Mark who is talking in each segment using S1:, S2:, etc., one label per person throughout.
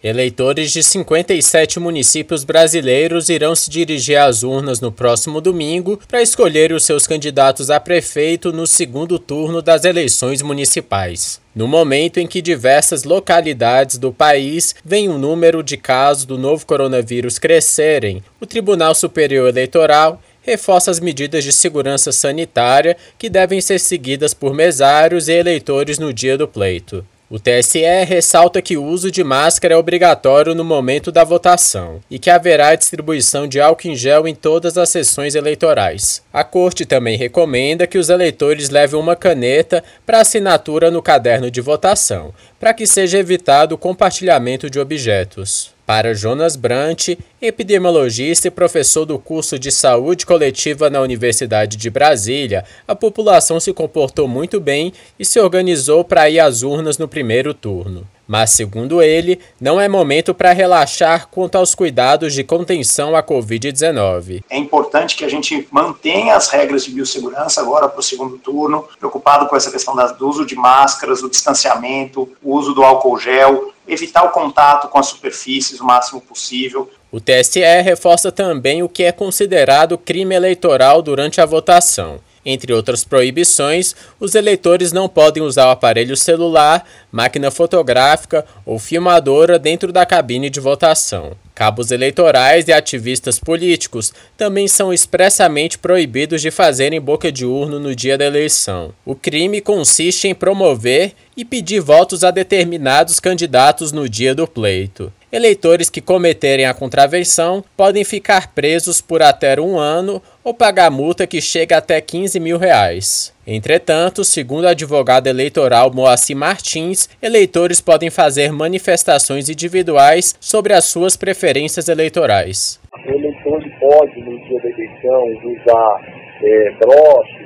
S1: Eleitores de 57 municípios brasileiros irão se dirigir às urnas no próximo domingo para escolher os seus candidatos a prefeito no segundo turno das eleições municipais. No momento em que diversas localidades do país veem o número de casos do novo coronavírus crescerem, o Tribunal Superior Eleitoral reforça as medidas de segurança sanitária que devem ser seguidas por mesários e eleitores no dia do pleito. O TSE ressalta que o uso de máscara é obrigatório no momento da votação e que haverá distribuição de álcool em gel em todas as sessões eleitorais. A Corte também recomenda que os eleitores levem uma caneta para assinatura no caderno de votação, para que seja evitado o compartilhamento de objetos. Para Jonas Brant, epidemiologista e professor do curso de saúde coletiva na Universidade de Brasília, a população se comportou muito bem e se organizou para ir às urnas no primeiro turno. Mas, segundo ele, não é momento para relaxar quanto aos cuidados de contenção à Covid-19.
S2: É importante que a gente mantenha as regras de biossegurança agora para o segundo turno, preocupado com essa questão do uso de máscaras, o distanciamento, o uso do álcool gel, evitar o contato com as superfícies o máximo possível.
S1: O TSE reforça também o que é considerado crime eleitoral durante a votação. Entre outras proibições, os eleitores não podem usar o aparelho celular, máquina fotográfica ou filmadora dentro da cabine de votação. Cabos eleitorais e ativistas políticos também são expressamente proibidos de fazerem boca de urno no dia da eleição. O crime consiste em promover e pedir votos a determinados candidatos no dia do pleito. Eleitores que cometerem a contravenção podem ficar presos por até um ano ou pagar multa que chega até 15 mil reais. Entretanto, segundo o advogado eleitoral Moacir Martins, eleitores podem fazer manifestações individuais sobre as suas preferências eleitorais.
S3: O eleitor pode, no dia da eleição, usar é, broches,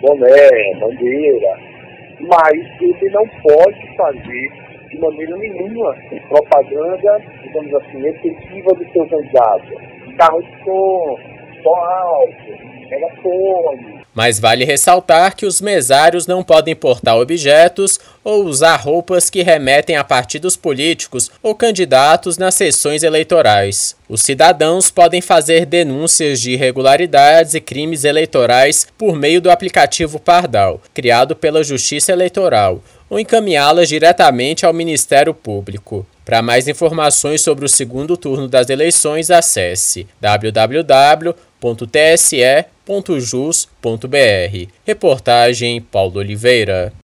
S3: boné, bandeira, mas ele não pode fazer de maneira nenhuma propaganda, digamos assim, efetiva do seu candidato. Carro de som, som alto, megafone.
S1: Mas vale ressaltar que os mesários não podem portar objetos ou usar roupas que remetem a partidos políticos ou candidatos nas sessões eleitorais. Os cidadãos podem fazer denúncias de irregularidades e crimes eleitorais por meio do aplicativo Pardal, criado pela Justiça Eleitoral, ou encaminhá-las diretamente ao Ministério Público. Para mais informações sobre o segundo turno das eleições, acesse www.tse.jus.br. Reportagem Paulo Oliveira.